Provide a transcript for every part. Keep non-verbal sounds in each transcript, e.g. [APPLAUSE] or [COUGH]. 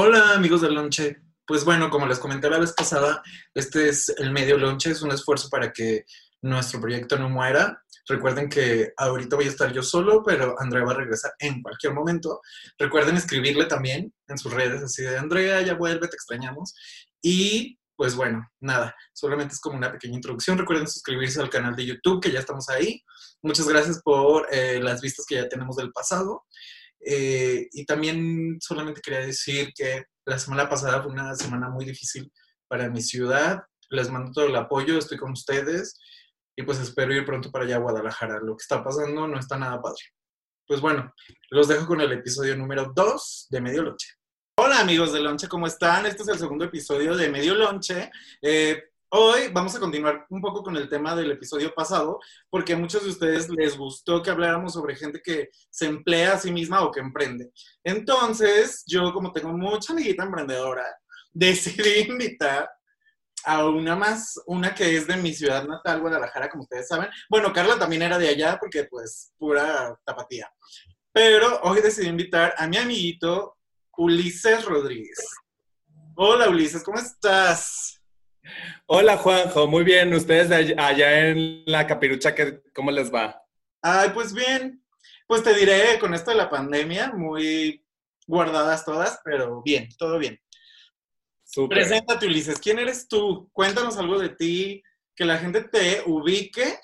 Hola amigos del Lonche. Pues bueno, como les comenté la vez pasada, este es el medio Lonche, es un esfuerzo para que nuestro proyecto no muera. Recuerden que ahorita voy a estar yo solo, pero Andrea va a regresar en cualquier momento. Recuerden escribirle también en sus redes así de Andrea, ya vuelve, te extrañamos. Y pues bueno, nada, solamente es como una pequeña introducción. Recuerden suscribirse al canal de YouTube, que ya estamos ahí. Muchas gracias por eh, las vistas que ya tenemos del pasado. Eh, y también solamente quería decir que la semana pasada fue una semana muy difícil para mi ciudad. Les mando todo el apoyo, estoy con ustedes y pues espero ir pronto para allá a Guadalajara. Lo que está pasando no está nada padre. Pues bueno, los dejo con el episodio número 2 de Medio Lonche. Hola amigos de Lonche, ¿cómo están? Este es el segundo episodio de Medio Lonche. Eh, Hoy vamos a continuar un poco con el tema del episodio pasado, porque a muchos de ustedes les gustó que habláramos sobre gente que se emplea a sí misma o que emprende. Entonces, yo como tengo mucha amiguita emprendedora, [LAUGHS] decidí invitar a una más, una que es de mi ciudad natal, Guadalajara, como ustedes saben. Bueno, Carla también era de allá porque pues pura tapatía. Pero hoy decidí invitar a mi amiguito Ulises Rodríguez. Hola Ulises, ¿cómo estás? Hola Juanjo, muy bien. ¿Ustedes allá en la capirucha, cómo les va? Ay, pues bien. Pues te diré, con esto de la pandemia, muy guardadas todas, pero bien, todo bien. Preséntate, Ulises. ¿Quién eres tú? Cuéntanos algo de ti, que la gente te ubique.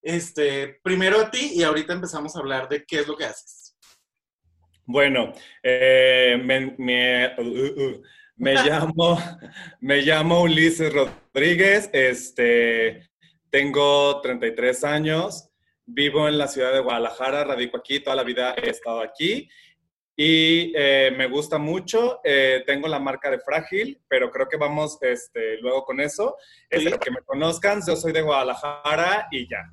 Este, primero a ti y ahorita empezamos a hablar de qué es lo que haces. Bueno, eh, me, uh, uh, uh. Me [LAUGHS] llamo, me llamo Ulises Rodríguez, este, tengo 33 años, vivo en la ciudad de Guadalajara, radico aquí, toda la vida he estado aquí y eh, me gusta mucho. Eh, tengo la marca de Frágil, pero creo que vamos este, luego con eso. Es que me conozcan, yo soy de Guadalajara y ya.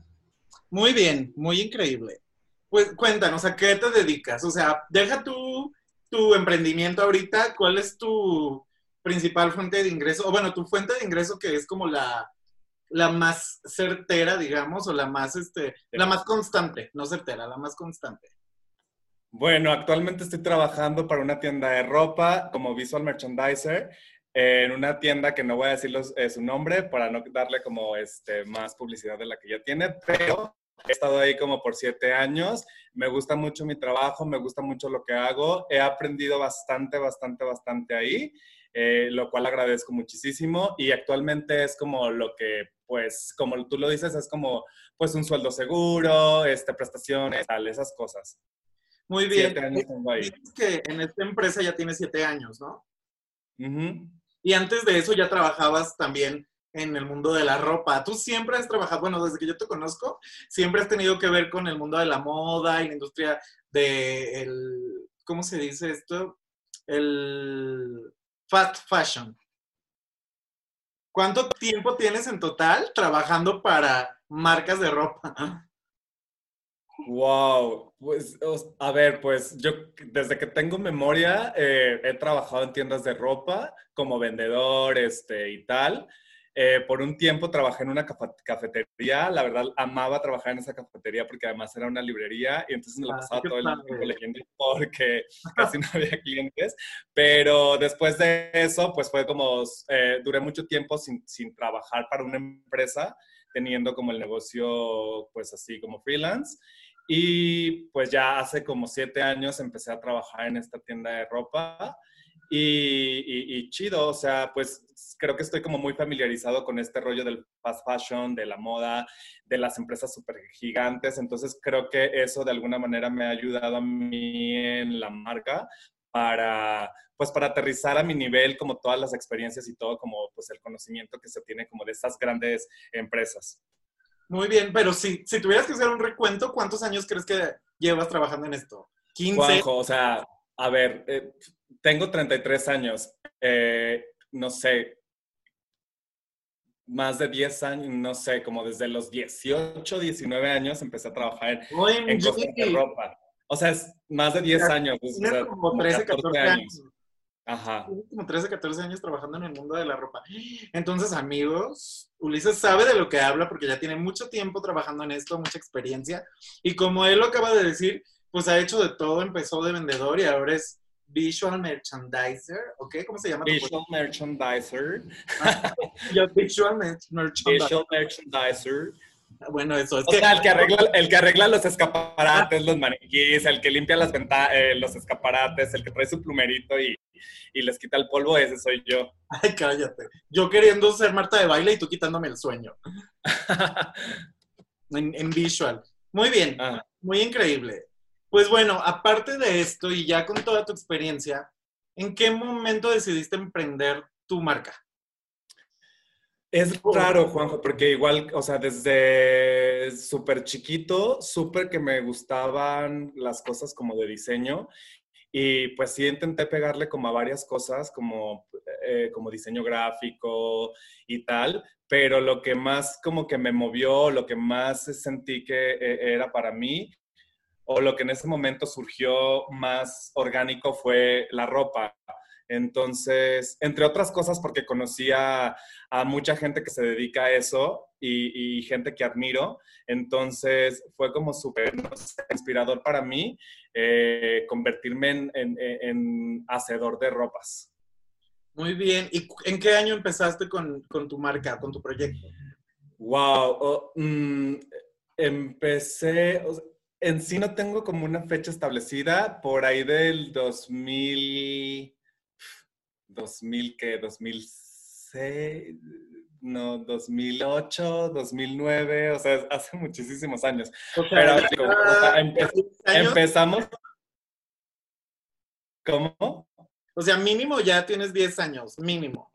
Muy bien, muy increíble. Pues cuéntanos, ¿a qué te dedicas? O sea, deja tú tu emprendimiento ahorita? ¿Cuál es tu principal fuente de ingreso? O bueno, tu fuente de ingreso que es como la, la más certera, digamos, o la más, este, la más constante, no certera, la más constante. Bueno, actualmente estoy trabajando para una tienda de ropa como visual merchandiser en una tienda que no voy a decir eh, su nombre para no darle como este, más publicidad de la que ya tiene, pero He estado ahí como por siete años. Me gusta mucho mi trabajo, me gusta mucho lo que hago. He aprendido bastante, bastante, bastante ahí, eh, lo cual agradezco muchísimo. Y actualmente es como lo que, pues, como tú lo dices, es como, pues, un sueldo seguro, este, prestaciones, tal, esas cosas. Muy bien. Siete años tengo ahí. Dices que en esta empresa ya tienes siete años, ¿no? Y antes de eso ya trabajabas también en el mundo de la ropa. Tú siempre has trabajado, bueno, desde que yo te conozco, siempre has tenido que ver con el mundo de la moda y la industria de el, ¿cómo se dice esto? El fast fashion. ¿Cuánto tiempo tienes en total trabajando para marcas de ropa? Wow, pues a ver, pues yo desde que tengo memoria eh, he trabajado en tiendas de ropa como vendedor este, y tal. Eh, por un tiempo trabajé en una cafetería, la verdad amaba trabajar en esa cafetería porque además era una librería y entonces me la ah, pasaba todo el tiempo leyendo [LAUGHS] porque [LAUGHS] casi no había clientes, pero después de eso pues fue como, eh, duré mucho tiempo sin, sin trabajar para una empresa, teniendo como el negocio pues así como freelance. Y pues ya hace como siete años empecé a trabajar en esta tienda de ropa y, chido, o sea, pues creo que estoy como muy familiarizado con este rollo del fast fashion, de la moda, de las empresas súper gigantes, entonces creo que eso de alguna manera me ha ayudado a mí en la marca para, pues para aterrizar a mi nivel como todas las experiencias y todo como pues el conocimiento que se tiene como de estas grandes empresas. Muy bien, pero si, si tuvieras que hacer un recuento, ¿cuántos años crees que llevas trabajando en esto? 15. o sea, a ver, eh, tengo 33 años. Eh, no sé, más de 10 años, no sé, como desde los 18, 19 años empecé a trabajar en, cosas de ropa. O sea, es más de 10 años. como 13, 14, años. Ajá. Como 13, 14 años trabajando en el mundo de la ropa. Entonces, amigos, Ulises sabe de lo que habla porque ya tiene mucho tiempo trabajando en esto, mucha experiencia. Y como él lo acaba de decir, pues ha hecho de todo, empezó de vendedor y ahora es visual merchandiser, ¿ok? ¿Cómo se llama? tu Visual merchandiser. [LAUGHS] Yo, visual mer- merchandiser. Visual merchandiser. Bueno, eso es O que sea, el que arregla, el que arregla los escaparates, los maniquíes, el que limpia las venta- eh, los escaparates, el que trae su plumerito y, y les quita el polvo, ese soy yo. Ay, cállate. Yo queriendo ser Marta de baile y tú quitándome el sueño. [LAUGHS] En, en visual. Muy bien, Ah. muy increíble. Pues bueno, aparte de esto y ya con toda tu experiencia, ¿en qué momento decidiste emprender tu marca? Es raro, Juanjo, porque igual, o sea, desde súper chiquito, súper que me gustaban las cosas como de diseño y pues sí intenté pegarle como a varias cosas, como, eh, como diseño gráfico y tal, pero lo que más como que me movió, lo que más sentí que eh, era para mí, o lo que en ese momento surgió más orgánico fue la ropa. Entonces, entre otras cosas, porque conocía a mucha gente que se dedica a eso y, y gente que admiro. Entonces fue como súper inspirador para mí eh, convertirme en, en- en hacedor de ropas. Muy bien. ¿Y en qué año empezaste con, con tu marca, con tu proyecto? Wow, oh, mm, empecé, en sí no tengo como una fecha establecida, por ahí del 2000, 2000 que 2006, no, 2008, 2009, o sea, hace muchísimos años. O sea, Pero, ya digo, o sea, empe- 10 años, empezamos. ¿Cómo? o sea, mínimo ya tienes 10 años, mínimo.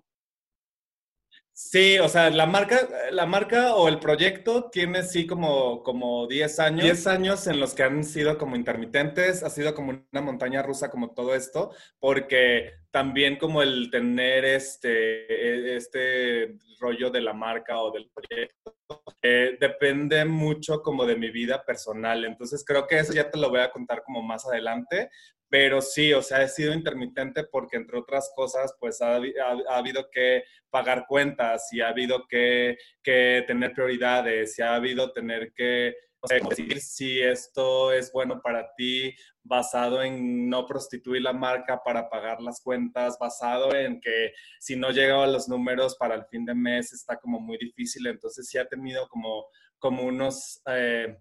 Sí, o sea, la marca, la marca o el proyecto tiene sí como, como 10 años. 10 años en los que han sido como intermitentes, ha sido como una montaña rusa como todo esto, porque también como el tener este, este rollo de la marca o del proyecto, eh, depende mucho como de mi vida personal. Entonces creo que eso ya te lo voy a contar como más adelante, pero sí, o sea, he sido intermitente porque entre otras cosas, pues ha, ha- ha habido que pagar cuentas y ha habido que, que tener prioridades y ha habido tener que sé, decidir si esto es bueno para ti, basado en no prostituir la marca para pagar las cuentas, basado en que si no llegaba a los números para el fin de mes está como muy difícil. Entonces sí ha tenido como, como unos... eh,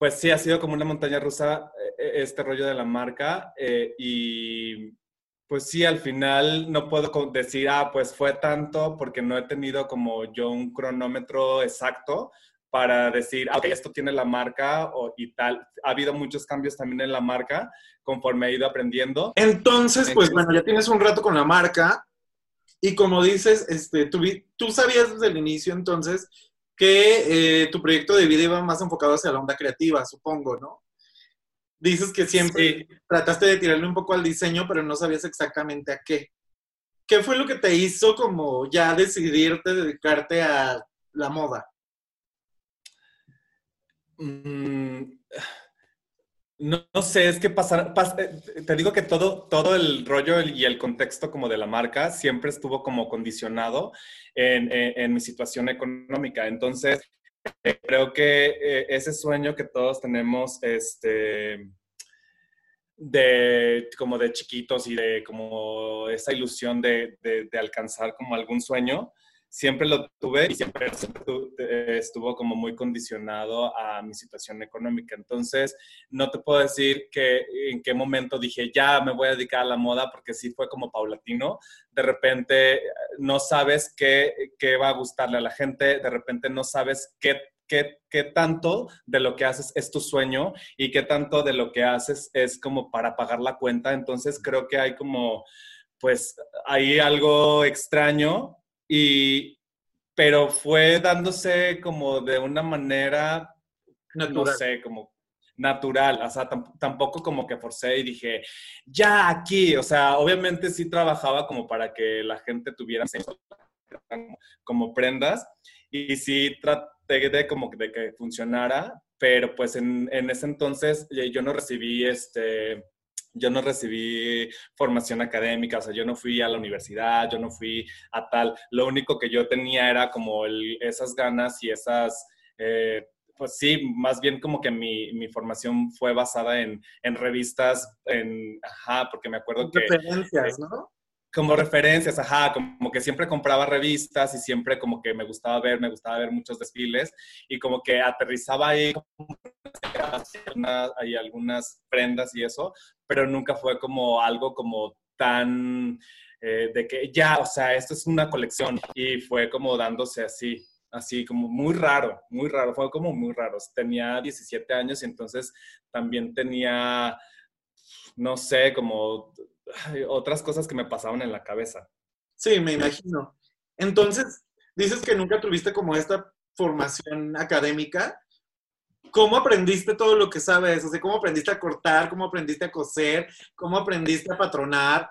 pues sí, ha sido como una montaña rusa eh, este rollo de la marca eh, y pues sí, al final no puedo decir, ah, pues fue tanto porque no he tenido como yo un cronómetro exacto para decir, ah, ok, esto tiene la marca o, y tal. Ha habido muchos cambios también en la marca conforme he ido aprendiendo. Entonces, pues Entonces- bueno, ya tienes un rato con la marca y como dices, este, tú, tú sabías desde el inicio entonces que eh, tu proyecto de vida iba más enfocado hacia la onda creativa, supongo, ¿no? Dices que siempre Sí. trataste de tirarle un poco al diseño, pero no sabías exactamente a qué. ¿Qué fue lo que te hizo como ya decidirte dedicarte a la moda? Mm, No, sé, es que pasar, pas- eh, te digo que todo, todo el rollo y el contexto como de la marca siempre estuvo como condicionado en, mi situación económica. Entonces, eh, creo que eh, ese sueño que todos tenemos, este, de como de chiquitos y de como esa ilusión de- de alcanzar como algún sueño, siempre lo tuve y siempre, eh, estuvo como muy condicionado a mi situación económica. Entonces, no te puedo decir que en qué momento dije, ya me voy a dedicar a la moda, porque sí fue como paulatino. De repente eh, no sabes qué, qué va a gustarle a la gente, de repente no sabes qué, qué, qué tanto de lo que haces es tu sueño y qué tanto de lo que haces es como para pagar la cuenta. Entonces, creo que hay como, pues, hay algo extraño y... Pero fue dándose como de una manera no Natural. sé, como natural, o sea, tam- tampoco como que forcé y dije, ya aquí, o sea, obviamente sí trabajaba como para que la gente tuviera como prendas y sí traté de como de que funcionara, pero pues en, en ese entonces eh, yo no recibí este... Yo no recibí formación académica, o sea, yo no fui a la universidad, yo no fui a tal. Lo único que yo tenía era como el- esas ganas y esas, eh, pues sí, más bien como que mi, mi formación fue basada en, en, revistas, en, ajá, porque me acuerdo que... Referencias, ¿no? Como referencias, ajá, como que siempre compraba revistas y siempre como que me gustaba ver, me gustaba ver muchos desfiles y como que aterrizaba ahí, hay algunas prendas y eso, pero nunca fue como algo como tan eh, de que ya, o sea, esto es una colección y fue como dándose así así como muy raro, muy raro, fue como muy raro. Tenía 17 años y entonces también tenía, no sé, como otras cosas que me pasaban en la cabeza. Sí, me imagino. Entonces, dices que nunca tuviste como esta formación académica. ¿Cómo aprendiste todo lo que sabes? O sea, ¿cómo aprendiste a cortar? ¿Cómo aprendiste a coser? ¿Cómo aprendiste a patronar?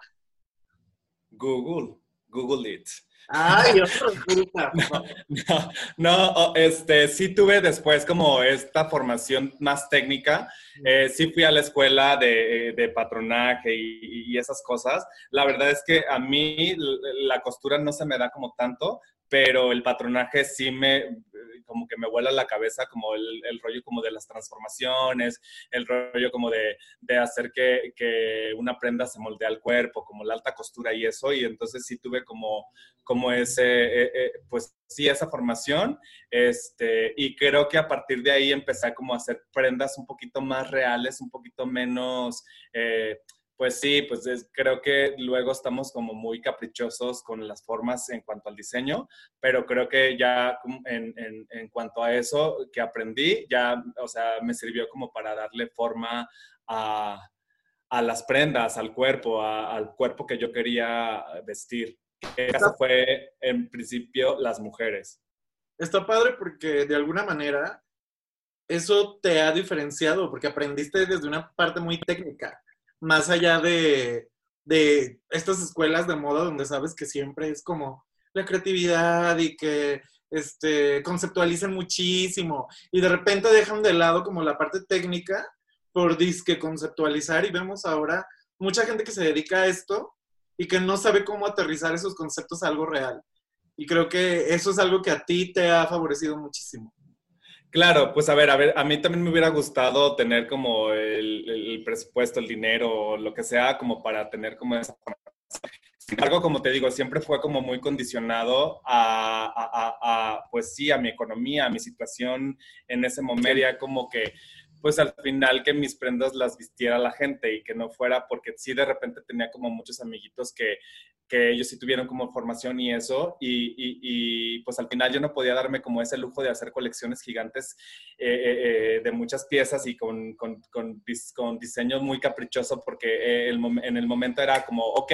Google, Google It. Ay, [LAUGHS] no, no, este, sí tuve después como esta formación más técnica. Eh, sí fui a la escuela de, de patronaje y, esas cosas. La verdad es que a mí la costura no se me da como tanto, pero el patronaje sí me, como que me vuela la cabeza como el, rollo como de las transformaciones, el rollo como de, de hacer que, que, una prenda se moldee al cuerpo, como la alta costura y eso, y entonces sí tuve como, como ese, eh, eh, pues sí, esa formación, este, y creo que a partir de ahí empecé como a hacer prendas un poquito más reales, un poquito menos... Eh, pues sí, pues creo que luego estamos como muy caprichosos con las formas en cuanto al diseño, pero creo que ya en, en, en, cuanto a eso que aprendí, ya, o sea, me sirvió como para darle forma a, a las prendas, al cuerpo, a, al cuerpo que yo quería vestir. Eso fue en principio las mujeres. Está padre porque de alguna manera eso te ha diferenciado, porque aprendiste desde una parte muy técnica más allá de, de estas escuelas de moda donde sabes que siempre es como la creatividad y que este, conceptualicen muchísimo y de repente dejan de lado como la parte técnica por disque conceptualizar y vemos ahora mucha gente que se dedica a esto y que no sabe cómo aterrizar esos conceptos a algo real. Y creo que eso es algo que a ti te ha favorecido muchísimo. Claro, pues a ver, a ver, a mí también me hubiera gustado tener como el, presupuesto, el dinero, lo que sea, como para tener como esa sin embargo, como te digo, siempre fue como muy condicionado a, a, a, pues sí, a mi economía, a mi situación en ese momento. Ya como que, pues al final que mis prendas las vistiera la gente y que no fuera porque sí de repente tenía como muchos amiguitos que que ellos sí tuvieron como formación y eso, y, y, pues al final yo no podía darme como ese lujo de hacer colecciones gigantes eh, eh, eh de muchas piezas y con, con, con, con, diseño muy caprichoso, porque el, en el momento era como, ok,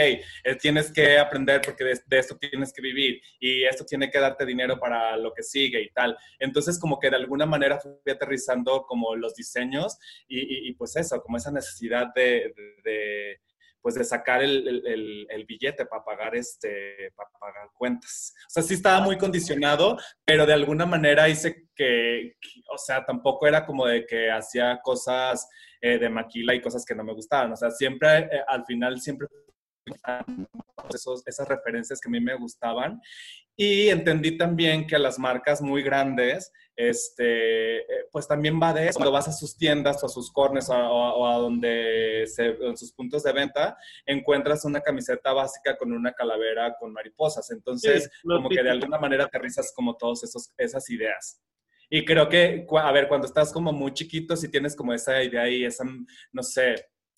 tienes que aprender porque de, de, esto tienes que vivir y esto tiene que darte dinero para lo que sigue y tal. Entonces como que de alguna manera fui aterrizando como los diseños y, y pues eso, como esa necesidad de, de pues de sacar el, el, billete para pagar, este, para pagar cuentas. O sea, sí estaba muy condicionado, pero de alguna manera hice que, o sea, tampoco era como de que hacía cosas eh, de maquila y cosas que no me gustaban. O sea, siempre, eh, al final, siempre [LAUGHS] esos, esas referencias que a mí me gustaban. Y entendí también que las marcas muy grandes este, eh, pues también va de eso. Cuando vas a sus tiendas o a sus cornes o, a donde se, en sus puntos de venta, encuentras una camiseta básica con una calavera con mariposas. Entonces, como que de alguna manera aterrizas como todas esas ideas. Y creo que, a ver, cuando estás como muy chiquito, si tienes como esa idea y esa, no sé,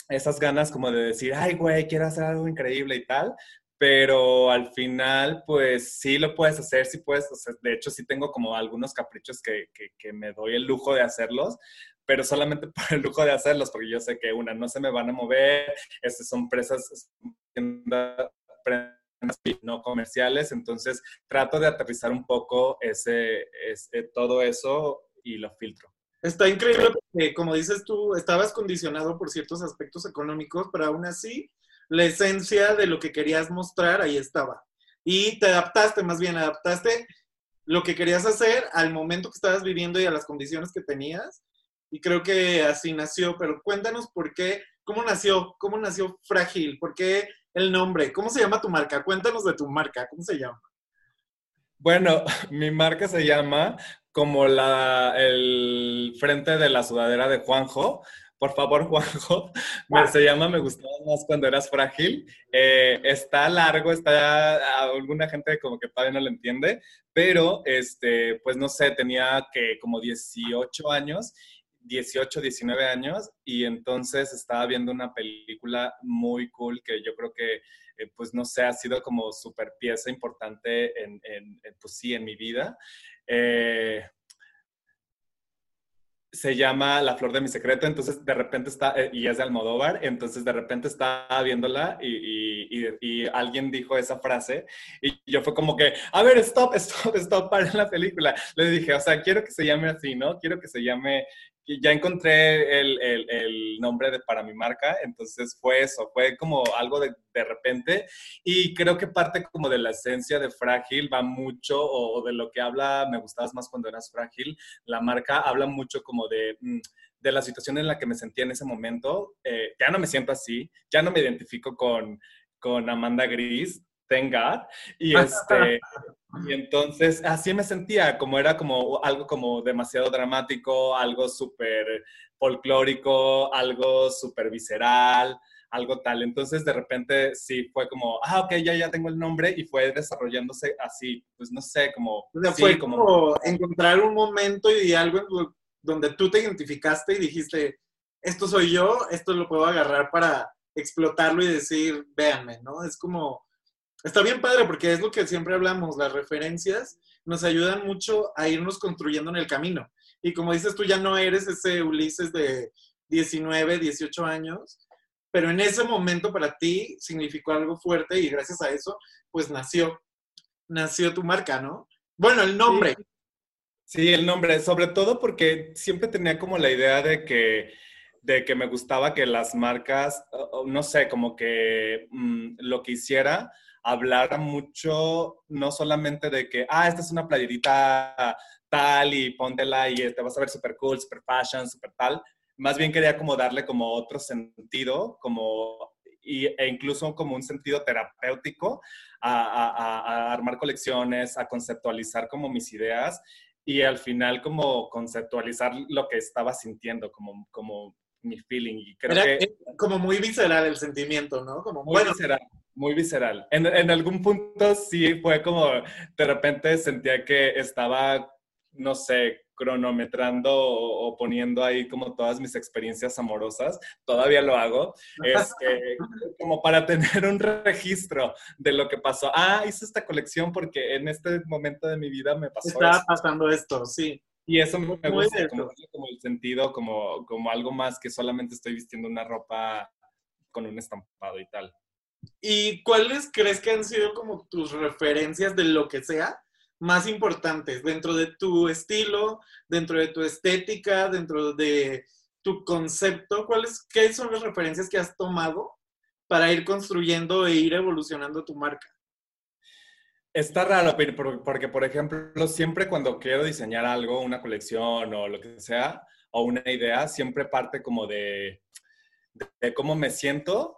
esas ganas como de decir, ay, güey, quiero hacer algo increíble y tal, pero al final, pues sí lo puedes hacer, sí puedes, de hecho sí tengo como algunos caprichos que, que, me doy el lujo de hacerlos, pero solamente [LAUGHS] por el lujo de hacerlos, porque yo sé que una, no se me van a mover, estas son presas, no comerciales, entonces trato de aterrizar un poco ese, ese, todo eso y lo filtro. Está increíble porque, como dices tú, estabas condicionado por ciertos aspectos económicos, pero aún así la esencia de lo que querías mostrar ahí estaba. Y te adaptaste, más bien adaptaste lo que querías hacer al momento que estabas viviendo y a las condiciones que tenías. Y creo que así nació, pero cuéntanos por qué, cómo nació, cómo nació Frágil, por qué el nombre, cómo se llama tu marca, cuéntanos de tu marca, ¿cómo se llama? Bueno, [LAUGHS] mi marca se llama como la, el frente de la sudadera de Juanjo. Por favor, [LAUGHS] Juanjo, se llama Me gustaba más cuando eras frágil. Eh, está largo, está alguna gente como que todavía no lo entiende, pero este, pues no sé, tenía que como 18 años 18, 19 años y entonces estaba viendo una película muy cool que yo creo que, eh, pues no sé, ha sido como super pieza importante en, en, pues sí, en mi vida. Eh, se llama La Flor de mi Secreto, entonces de repente está, eh, y es de Almodóvar, entonces de repente estaba viéndola y, y, y, alguien dijo esa frase y yo fue como que, a ver, stop, [LAUGHS] stop, stop, para la película. Le dije, o sea, quiero que se llame así, ¿no? Quiero que se llame ya encontré el, el, nombre de, para mi marca, entonces fue eso, fue como algo de, de, repente y creo que parte como de la esencia de Frágil va mucho, o, de lo que habla, me gustabas más cuando eras frágil, la marca habla mucho como de... Mm, de la situación en la que me sentía en ese momento, eh, ya no me siento así, ya no me identifico con, con Amanda Gris, thank God, y [LAUGHS] este, y entonces así me sentía, como era como algo como demasiado dramático, algo súper folclórico, algo súper visceral, algo tal. Entonces de repente sí fue como, ah, ok, ya, ya tengo el nombre y fue desarrollándose así, pues no sé, como... fue como, encontrar un momento y algo donde tú te identificaste y dijiste, esto soy yo, esto lo puedo agarrar para explotarlo y decir, véanme, ¿no? Es como Está bien padre porque es lo que siempre hablamos, las referencias nos ayudan mucho a irnos construyendo en el camino. Y como dices, tú ya no eres ese Ulises de 19, 18 años, pero en ese momento para ti significó algo fuerte y gracias a eso, pues nació, nació tu marca, ¿no? Bueno, el nombre. Sí, el nombre, sobre todo porque siempre tenía como la idea de que de que me gustaba que las marcas, no sé, como que mm, lo que hiciera hablar mucho, no solamente de que, ah, esta es una playerita tal y póntela y te vas a ver súper cool, súper fashion, súper tal. Más bien quería como darle como otro sentido, como, y, e incluso como un sentido terapéutico a, a, armar colecciones, a conceptualizar como mis ideas y al final como conceptualizar lo que estaba sintiendo, como, como mi feeling. Y creo que, como muy visceral el sentimiento, ¿no? Como muy visceral muy visceral. En, en, algún punto sí fue como, de repente sentía que estaba, no sé, cronometrando o, poniendo ahí como todas mis experiencias amorosas. Todavía lo hago. Este, [LAUGHS] como para tener un registro de lo que pasó. Ah, hice esta colección porque en este momento de mi vida me pasó Estaba pasando esto, sí. Y eso me gusta, como, como, el sentido, como, como algo más que solamente estoy vistiendo una ropa con un estampado y tal. ¿Y cuáles crees que han sido como tus referencias de lo que sea más importantes dentro de tu estilo, dentro de tu estética, dentro de tu concepto? ¿Cuáles qué son las referencias que has tomado para ir construyendo e ir evolucionando tu marca? Está raro, porque, por ejemplo, siempre cuando quiero diseñar algo, una colección o lo que sea, o una idea, siempre parte como de, de cómo me siento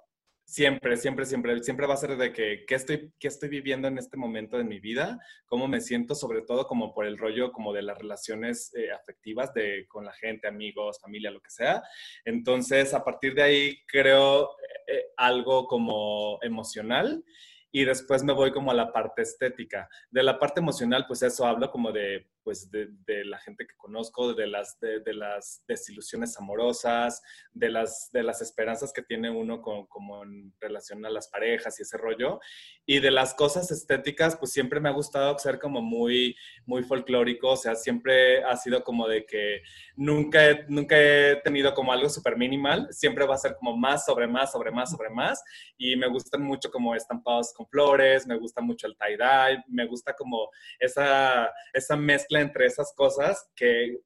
Siempre, siempre, siempre, siempre va a ser de que qué estoy, qué estoy viviendo en este momento de mi vida, cómo me siento, sobre todo como por el rollo como de las relaciones eh, afectivas de, con la gente, amigos, familia, lo que sea. Entonces, a partir de ahí creo eh, eh, algo como emocional y después me voy como a la parte estética. De la parte emocional, pues eso hablo como de pues de, la gente que conozco, de las, de, las desilusiones amorosas, de las, de las esperanzas que tiene uno con, como en relación a las parejas y ese rollo. Y de las cosas estéticas, pues siempre me ha gustado ser como muy, muy folclórico, o sea, siempre ha sido como de que nunca he, nunca he tenido como algo súper minimal, siempre va a ser como más sobre más, sobre más, sobre más. Y me gustan mucho como estampados con flores, me gusta mucho el tie-dye, me gusta como esa, esa mezcla entre esas cosas que,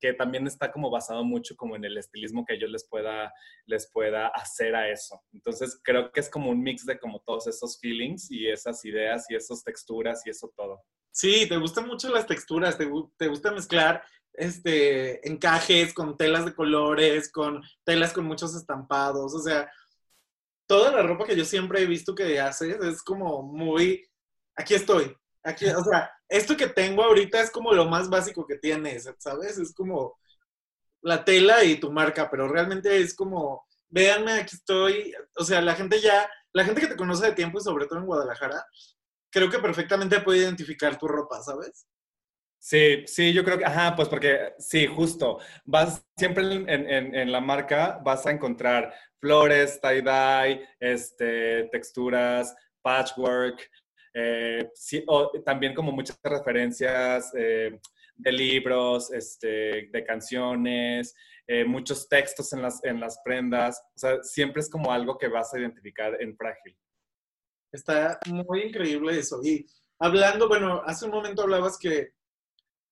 que también está como basado mucho como en el estilismo que yo les pueda, les pueda hacer a eso. Entonces creo que es como un mix de como todos esos feelings y esas ideas y esas texturas y eso todo. Sí, te gustan mucho las texturas, te, te gusta mezclar este, encajes con telas de colores, con telas con muchos estampados, o sea, toda la ropa que yo siempre he visto que haces es como muy, aquí estoy, aquí, o sea, esto que tengo ahorita es como lo más básico que tienes, ¿sabes? Es como, la tela y tu marca, pero realmente es como, véanme, aquí estoy, o sea, la gente ya, la gente que te conoce de tiempo y sobre todo en Guadalajara, creo que perfectamente puede identificar tu ropa, ¿sabes? Sí, sí, yo creo que, ajá, pues porque sí, justo, vas siempre en, la marca, vas a encontrar flores, tie-dye, este, texturas, patchwork, eh, también como muchas referencias eh, de libros, este, de canciones, eh, muchos textos en las, en las prendas, o sea, siempre es como algo que vas a identificar en Frágil. Está muy increíble eso. Y hablando, bueno, hace un momento hablabas que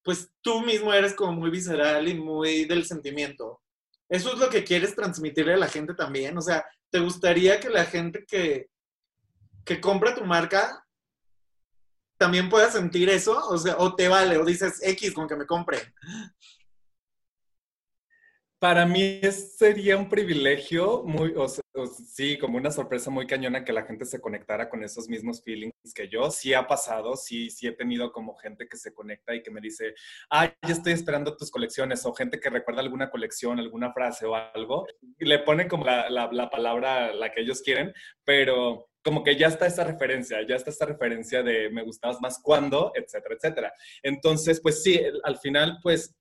pues tú mismo eres como muy visceral y muy del sentimiento. ¿Eso es lo que quieres transmitirle a la gente también? O sea, ¿te gustaría que la gente que, que compra tu marca también pueda sentir eso? O sea, o te vale, o dices X con que me compre. Para mí sería un privilegio, muy, o, sí, como una sorpresa muy cañona que la gente se conectara con esos mismos feelings que yo. Sí ha pasado, sí, sí he tenido como gente que se conecta y que me dice, ah, ya estoy esperando tus colecciones, o gente que recuerda alguna colección, alguna frase o algo, y le ponen como la, la, la palabra, la que ellos quieren, pero como que ya está esa referencia, ya está esa referencia de me gustabas más cuando, etcétera, etcétera. Entonces, pues sí, al final, pues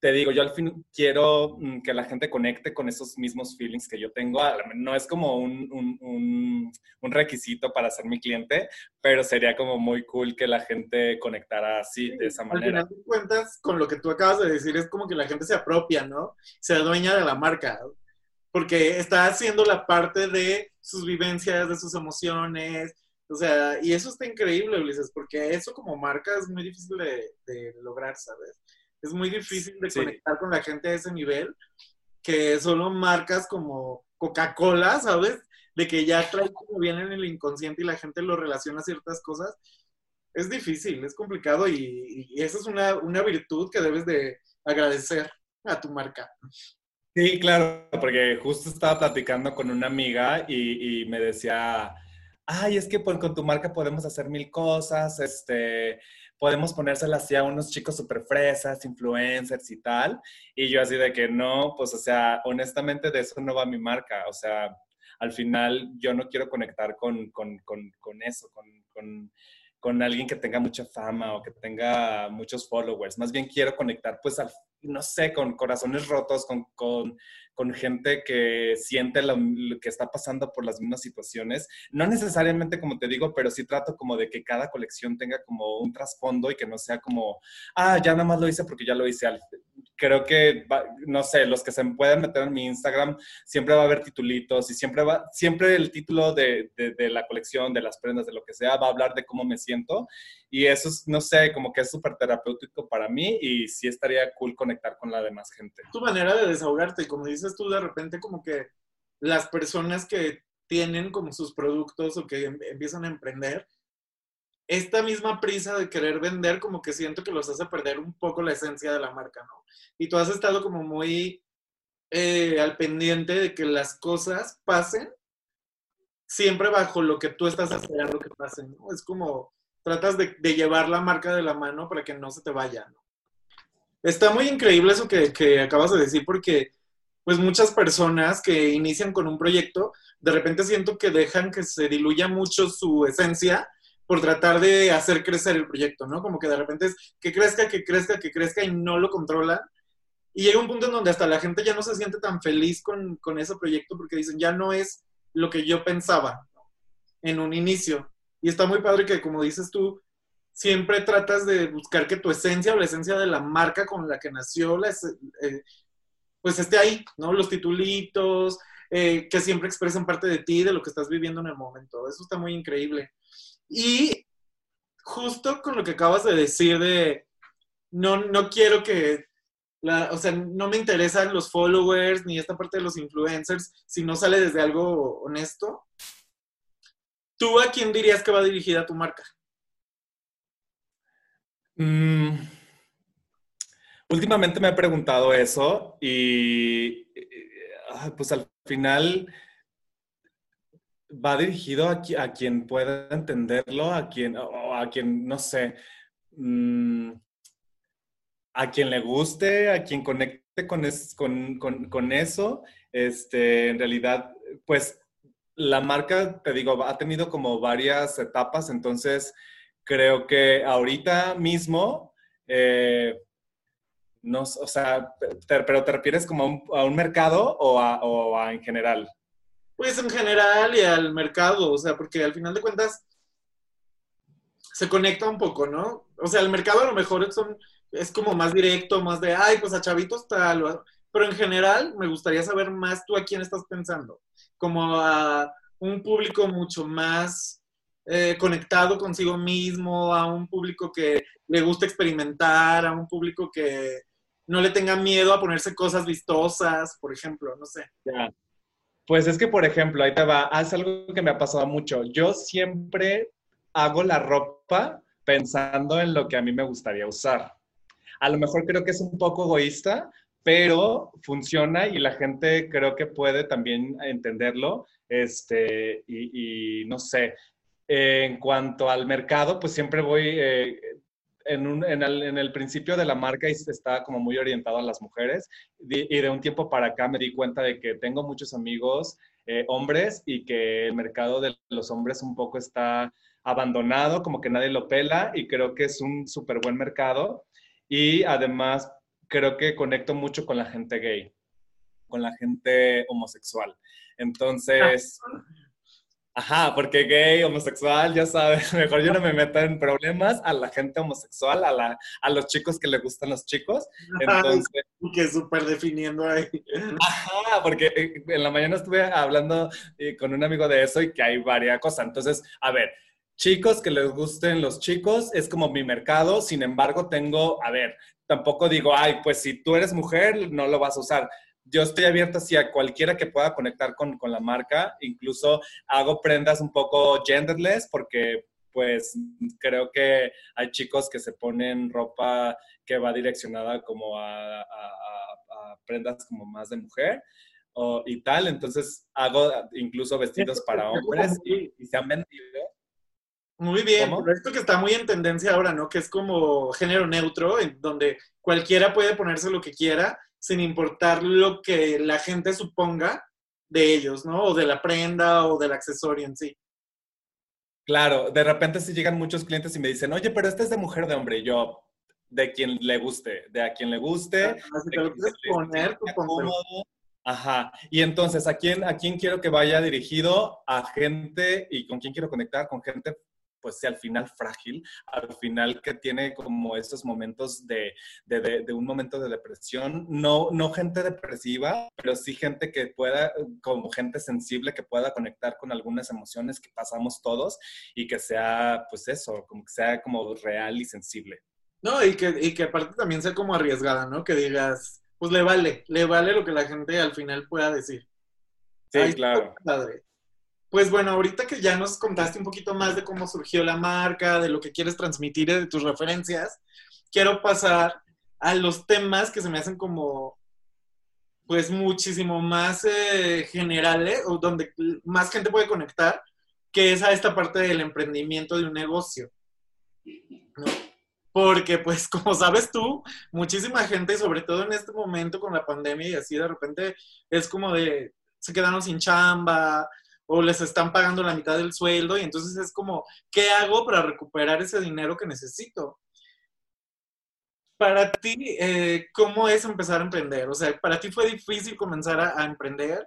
te digo, yo al fin quiero mm, que la gente conecte con esos mismos feelings que yo tengo. No es como un, un, un, requisito para ser mi cliente, pero sería como muy cool que la gente conectara así, de esa manera. Al final de cuentas, con lo que tú acabas de decir, es como que la gente se apropia, ¿no? Se adueña de la marca, porque está haciendo la parte de sus vivencias, de sus emociones, o sea, y eso está increíble, Ulises, porque eso como marca es muy difícil de, de lograr, ¿sabes? Es muy difícil de conectar con la gente a ese nivel, que solo marcas como Coca-Cola, ¿sabes? De que ya trae como bien en el inconsciente y la gente lo relaciona a ciertas cosas. Es difícil, es complicado y, esa es una, una virtud que debes de agradecer a tu marca. Sí, claro, porque justo estaba platicando con una amiga y, me decía, ay, es que pues, con tu marca podemos hacer mil cosas, este, podemos ponérsela así a unos chicos súper fresas, influencers y tal. Y yo así de que no, pues o sea, honestamente de eso no va mi marca. O sea, al final yo no quiero conectar con, con, con, con eso, con, con, alguien que tenga mucha fama o que tenga muchos followers. Más bien quiero conectar, pues, al, no sé, con corazones rotos, con, con gente que siente lo, que está pasando por las mismas situaciones. No necesariamente, como te digo, pero sí trato como de que cada colección tenga como un trasfondo y que no sea como, ah, ya nada más lo hice porque ya lo hice creo que, no sé, los que se pueden meter en mi Instagram, siempre va a haber titulitos y siempre va, siempre el título de, de, la colección, de las prendas, de lo que sea, va a hablar de cómo me siento. Y eso es, no sé, como que es súper terapéutico para mí y sí estaría cool conectar con la demás gente. Tu manera de desahogarte, como dices tú, de repente como que las personas que tienen como sus productos o que em, empiezan a emprender, esta misma prisa de querer vender como que siento que los hace perder un poco la esencia de la marca, ¿no? Y tú has estado como muy eh, al pendiente de que las cosas pasen siempre bajo lo que tú estás esperando que pasen, ¿no? Es como tratas de, llevar la marca de la mano para que no se te vaya, ¿no? Está muy increíble eso que, que acabas de decir porque pues muchas personas que inician con un proyecto, de repente siento que dejan que se diluya mucho su esencia por tratar de hacer crecer el proyecto, ¿no? Como que de repente es que crezca, que crezca, que crezca y no lo controla. Y llega un punto en donde hasta la gente ya no se siente tan feliz con, con ese proyecto porque dicen, ya no es lo que yo pensaba en un inicio. Y está muy padre que, como dices tú, siempre tratas de buscar que tu esencia o la esencia de la marca con la que nació, la, eh, pues esté ahí, ¿no? Los titulitos, eh, que siempre expresen parte de ti, de lo que estás viviendo en el momento. Eso está muy increíble. Y justo con lo que acabas de decir de, no, no quiero que, o sea, no me interesan los followers ni esta parte de los influencers si no sale desde algo honesto. ¿Tú a quién dirías que va dirigida tu marca? Mm, últimamente me he preguntado eso y pues al final va dirigido a, a, quien pueda entenderlo, a quien, o a quien, no sé, mm, a quien le guste, a quien conecte con, con, eso, este, en realidad, pues la marca, te digo, ha tenido como varias etapas, entonces creo que ahorita mismo, eh, no, o sea, pero te refieres como a un, mercado o a, o a, en general? Pues en general y al mercado, o sea, porque al final de cuentas se conecta un poco, ¿no? O sea, el mercado a lo mejor son, es como más directo, más de, ay, pues a chavitos tal, pero en general me gustaría saber más tú a quién estás pensando, como a un público mucho más eh, conectado consigo mismo, a un público que le gusta experimentar, a un público que no le tenga miedo a ponerse cosas vistosas, por ejemplo, no sé. Pues es que, por ejemplo, ahí te va, es algo que me ha pasado mucho. Yo siempre hago la ropa pensando en lo que a mí me gustaría usar. A lo mejor creo que es un poco egoísta, pero funciona y la gente creo que puede también entenderlo. Este, y, no sé, en cuanto al mercado, pues siempre voy, eh, en, el, principio de la marca estaba como muy orientado a las mujeres y de un tiempo para acá me di cuenta de que tengo muchos amigos eh, hombres y que el mercado de los hombres un poco está abandonado, como que nadie lo pela y creo que es un súper buen mercado y además creo que conecto mucho con la gente gay, con la gente homosexual. Entonces, ajá, porque gay, homosexual, ya sabes, [LAUGHS] mejor yo no me meto en problemas a la gente homosexual, a, la, a los chicos que le gustan los chicos. Entonces, que súper definiendo ahí. Ajá, porque eh, en la mañana estuve hablando eh, con un amigo de eso y que hay varias cosas. Entonces, a ver, chicos que les gusten los chicos, es como mi mercado, sin embargo tengo, a ver, tampoco digo, ay, pues si tú eres mujer, no lo vas a usar. Yo estoy abierto hacia cualquiera que pueda conectar con, con la marca, incluso hago prendas un poco genderless porque pues creo que hay chicos que se ponen ropa que va direccionada como a, prendas como más de mujer o, y tal, entonces hago incluso vestidos para hombres y, y se han vendido. Muy bien, esto que está muy en tendencia ahora, ¿no? Que es como género neutro, en donde cualquiera puede ponerse lo que quiera, sin importar lo que la gente suponga de ellos, ¿no? O de la prenda o del accesorio en sí. Claro, de repente si llegan muchos clientes y me dicen, oye, pero este es de mujer de hombre. Y yo, de quien le guste, de a quien le guste. Así que lo quieres poner, Ajá. Y entonces, ¿a quién, ¿a quién quiero que vaya dirigido? A gente y con quién quiero conectar, con gente pues sea al final frágil, al final que tiene como estos momentos de, un momento de depresión, no, no gente depresiva, pero sí gente que pueda, como gente sensible, que pueda conectar con algunas emociones que pasamos todos y que sea, pues eso, como que sea como real y sensible. No, y que, y que aparte también sea como arriesgada, ¿no? Que digas, pues le vale, le vale lo que la gente al final pueda decir. Sí, claro. Pues bueno, ahorita que ya nos contaste un poquito más de cómo surgió la marca, de lo que quieres transmitir, de tus referencias, quiero pasar a los temas que se me hacen como, pues muchísimo más eh, generales, o donde más gente puede conectar, que es a esta parte del emprendimiento de un negocio. Porque, pues, [LAUGHS] como sabes tú, muchísima gente, sobre todo en este momento con la pandemia y así de repente, es como de, se quedaron sin chamba, o les están pagando la mitad del sueldo y entonces es como, ¿qué hago para recuperar ese dinero que necesito? Para ti, eh, ¿cómo es empezar a emprender? O sea, ¿para ti fue difícil comenzar a emprender?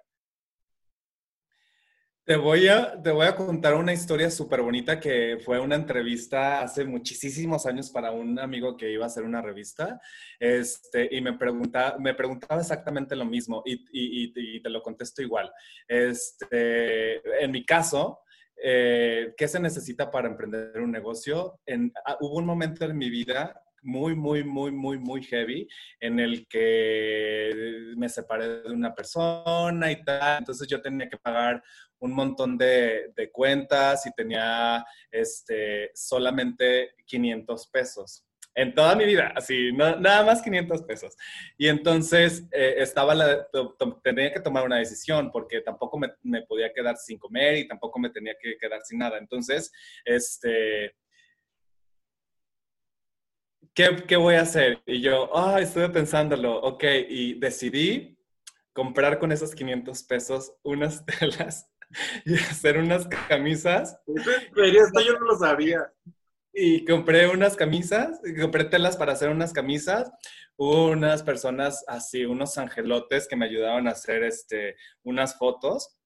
Te voy a, te voy a contar una historia súper bonita que fue una entrevista hace muchísimos años para un amigo que iba a hacer una revista este, y me, pregunta, me preguntaba exactamente lo mismo y, y, te lo contesto igual. Este, en mi caso, eh, ¿qué se necesita para emprender un negocio? En, ah, hubo un momento en mi vida muy, muy, muy, muy, muy heavy en el que me separé de una persona y tal. Entonces yo tenía que pagar un montón de, cuentas y tenía este, solamente 500 pesos. En toda mi vida, así, nada más 500 pesos. Y entonces eh, estaba la, tenía que tomar una decisión porque tampoco me, me, podía quedar sin comer y tampoco me tenía que quedar sin nada. Entonces, este, ¿qué, voy a hacer? Y yo, ah, estuve pensándolo, ok, y decidí comprar con esos 500 pesos unas [LAUGHS] telas y hacer unas camisas. Esto yo no lo sabía. Y compré unas camisas, compré telas para hacer unas camisas. Hubo unas personas así, unos angelotes que me ayudaron a hacer este, unas fotos.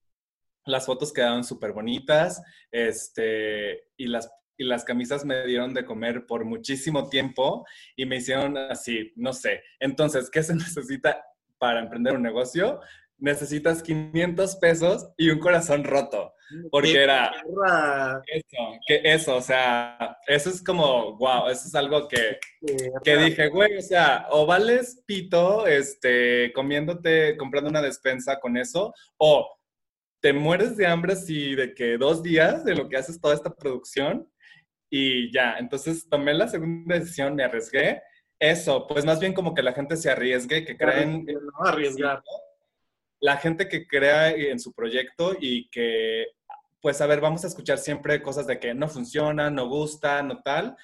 Las fotos quedaron súper bonitas este, y, las, y las camisas me dieron de comer por muchísimo tiempo y me hicieron así, no sé. Entonces, ¿qué se [LAUGHS] necesita para emprender un negocio? necesitas 500 pesos y un corazón roto. Porque era eso, que eso, o sea, eso es como, wow, eso es algo que, que dije, güey, o sea, o vales pito, este, comiéndote, comprando una despensa con eso, o te mueres de hambre así de que dos días de lo que haces toda esta producción y ya, entonces tomé la segunda decisión, me arriesgué. Eso, pues más bien como que la gente se arriesgue, que creen... No, arriesgar la gente que crea en su proyecto y que, pues a ver, vamos a escuchar siempre cosas de que no funciona, no gusta, no tal,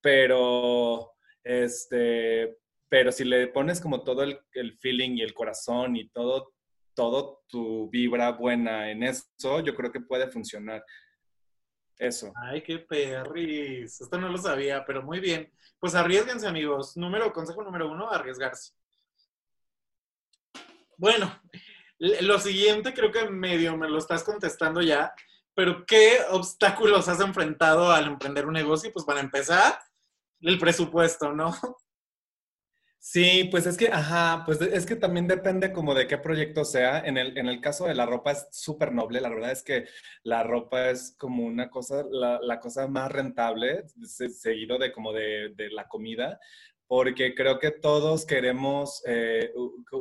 pero, este, pero si le pones como todo el, feeling y el corazón y todo, todo tu vibra buena en eso, yo creo que puede funcionar. Eso. Ay, qué perris. Esto no lo sabía, pero muy bien. Pues arriesguense, amigos. Número, consejo número uno, arriesgarse. Bueno, lo siguiente creo que medio me lo estás contestando ya, pero ¿qué obstáculos has enfrentado al emprender un negocio? Pues para empezar, el presupuesto, ¿no? Sí, pues es que, ajá, pues es que también depende como de qué proyecto sea. En el, en el caso de la ropa es súper noble. La verdad es que la ropa es como una cosa, la, cosa más rentable, seguido de como de, de, la comida, porque creo que todos queremos, eh,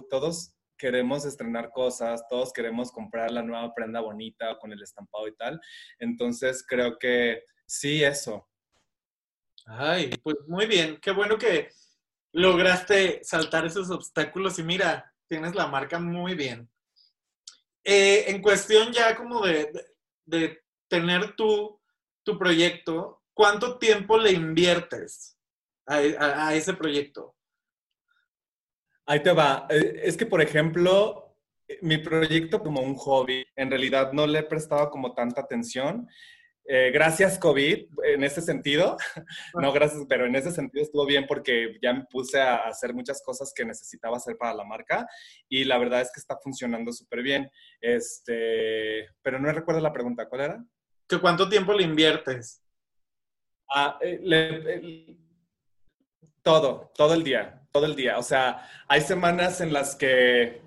todos queremos estrenar cosas, todos queremos comprar la nueva prenda bonita con el estampado y tal. Entonces creo que sí, eso. Ay, pues muy bien, qué bueno que lograste saltar esos obstáculos y mira, tienes la marca muy bien. Eh, en cuestión ya como de, tener tu, tu, proyecto, ¿cuánto tiempo le inviertes a ese proyecto? Ahí te va. Eh, es que, por ejemplo, mi proyecto como un hobby, en realidad no le he prestado como tanta atención. Eh, gracias COVID, en ese sentido, [LAUGHS] no gracias, pero en ese sentido estuvo bien porque ya me puse a hacer muchas cosas que necesitaba hacer para la marca y la verdad es que está funcionando súper bien. Este, pero no recuerdo la pregunta, ¿cuál era? ¿Que ¿Cuánto tiempo le inviertes? Ah, eh, todo, todo el día todo el día. O sea, hay semanas en las que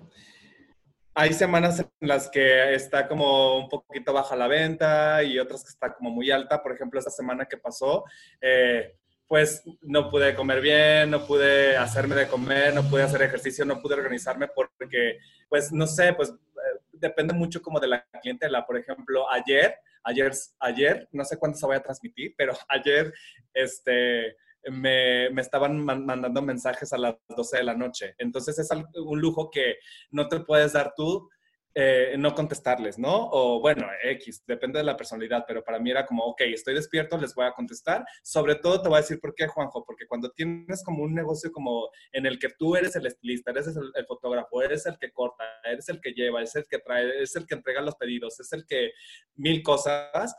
hay semanas en las que está como un poquito baja la venta y otras que está como muy alta. Por ejemplo, esta semana que pasó, eh, pues no pude comer bien, no pude hacerme de comer, no pude hacer ejercicio, no pude organizarme porque, pues no sé, pues eh, depende mucho como de la clientela. Por ejemplo, ayer, ayer, ayer, no sé cuándo se vaya a transmitir, pero [LAUGHS] ayer, este, me, estaban mandando mensajes a las 12 de la noche. Entonces es un lujo que no te puedes dar tú eh, no contestarles, ¿no? O bueno, X, depende de la personalidad, pero para mí era como, ok, estoy despierto, les voy a contestar. Sobre todo te voy a decir por qué, Juanjo, porque cuando tienes como un negocio como en el que tú eres el estilista, eres el, el fotógrafo, eres el que corta, eres el que lleva, eres el que trae, es el que entrega los pedidos, es el que mil cosas,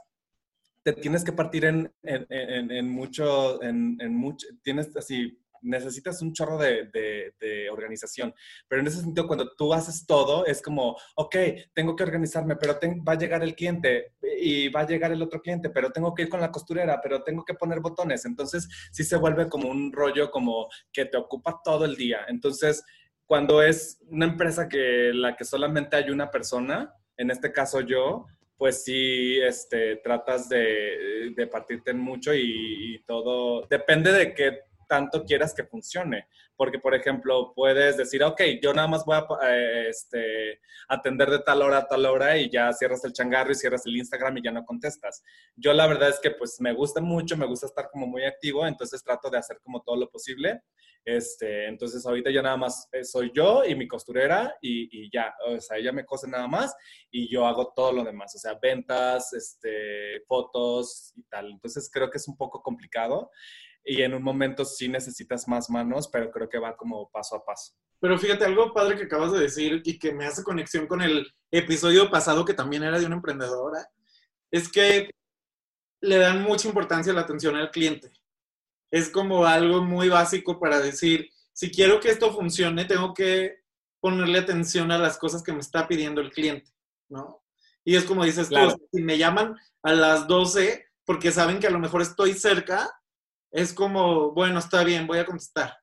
te tienes que partir en, en, en, en mucho, en, mucho, tienes así, necesitas un chorro de, de, organización. Pero en ese sentido, cuando tú haces todo, es como, ok, tengo que organizarme, pero va a llegar el cliente y va a llegar el otro cliente, pero tengo que ir con la costurera, pero tengo que poner botones. Entonces, sí se vuelve como un rollo como que te ocupa todo el día. Entonces, cuando es una empresa que la que solamente hay una persona, en este caso yo, pues sí, este, tratas de, de partirte mucho y, todo, depende de qué tanto quieras que funcione. Porque, por ejemplo, puedes decir, ok, yo nada más voy a eh, este, atender de tal hora a tal hora y ya cierras el changarro y cierras el Instagram y ya no contestas. Yo la verdad es que pues me gusta mucho, me gusta estar como muy activo, entonces trato de hacer como todo lo posible. Este, entonces ahorita ya nada más eh, soy yo y mi costurera y, ya, o sea, ella me cose nada más y yo hago todo lo demás, o sea, ventas, este, fotos y tal. Entonces creo que es un poco complicado. Y en un momento sí necesitas más manos, pero creo que va como paso a paso. Pero fíjate, algo padre que acabas de decir y que me hace conexión con el episodio pasado que también era de una emprendedora, es que le dan mucha importancia a la atención al cliente. Es como algo muy básico para decir, si quiero que esto funcione, tengo que ponerle atención a las cosas que me está pidiendo el cliente, ¿no? Y es como dices tú, si me llaman a las 12 porque saben que a lo mejor estoy cerca, es como, bueno, está bien, voy a contestar.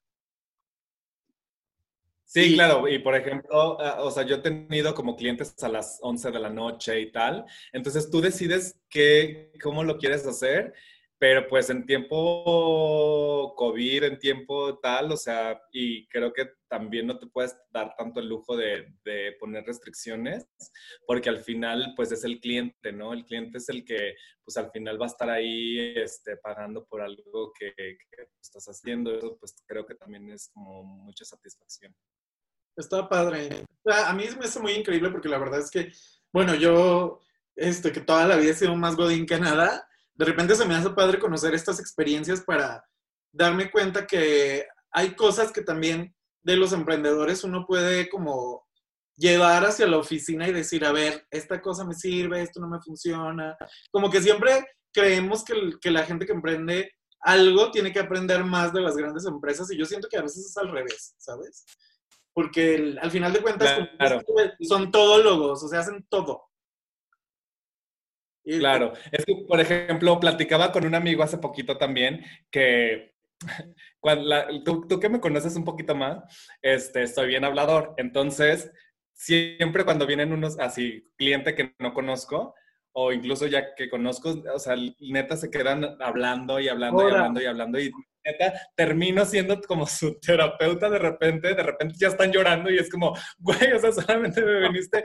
Sí, claro, y por ejemplo, ah, o sea, yo he tenido como clientes a las 11 de la noche y tal, entonces tú decides qué, cómo lo quieres hacer pero pues en tiempo COVID, en tiempo tal, o sea, y creo que también no te puedes dar tanto el lujo de, poner restricciones, porque al final pues es el cliente, ¿no? El cliente es el que pues al final va a estar ahí este, pagando por algo que, estás haciendo, eso pues creo que también es como mucha satisfacción. Está padre. A mí me hace muy increíble porque la verdad es que, bueno, yo, este, que toda la vida he sido más godín que nada, de repente se me hace padre conocer estas experiencias para darme cuenta que hay cosas que también de los emprendedores uno puede como llevar hacia la oficina y decir, a ver, esta cosa me sirve, esto no me funciona. Como que siempre creemos que, la gente que emprende algo tiene que aprender más de las grandes empresas y yo siento que a veces es al revés, ¿sabes? Porque al final de cuentas son todólogos, o sea, hacen todo. Claro, es que, por ejemplo, platicaba con un amigo hace poquito también que [LAUGHS] cuando tú, tú, que me conoces un poquito más, este, soy bien hablador, entonces siempre cuando vienen unos así, cliente que no conozco, o incluso ya que conozco, o sea, neta se quedan hablando y hablando y hablando y hablando y neta termino siendo como su terapeuta de repente, de repente ya están llorando y es como, [LAUGHS] güey, o sea, solamente me viniste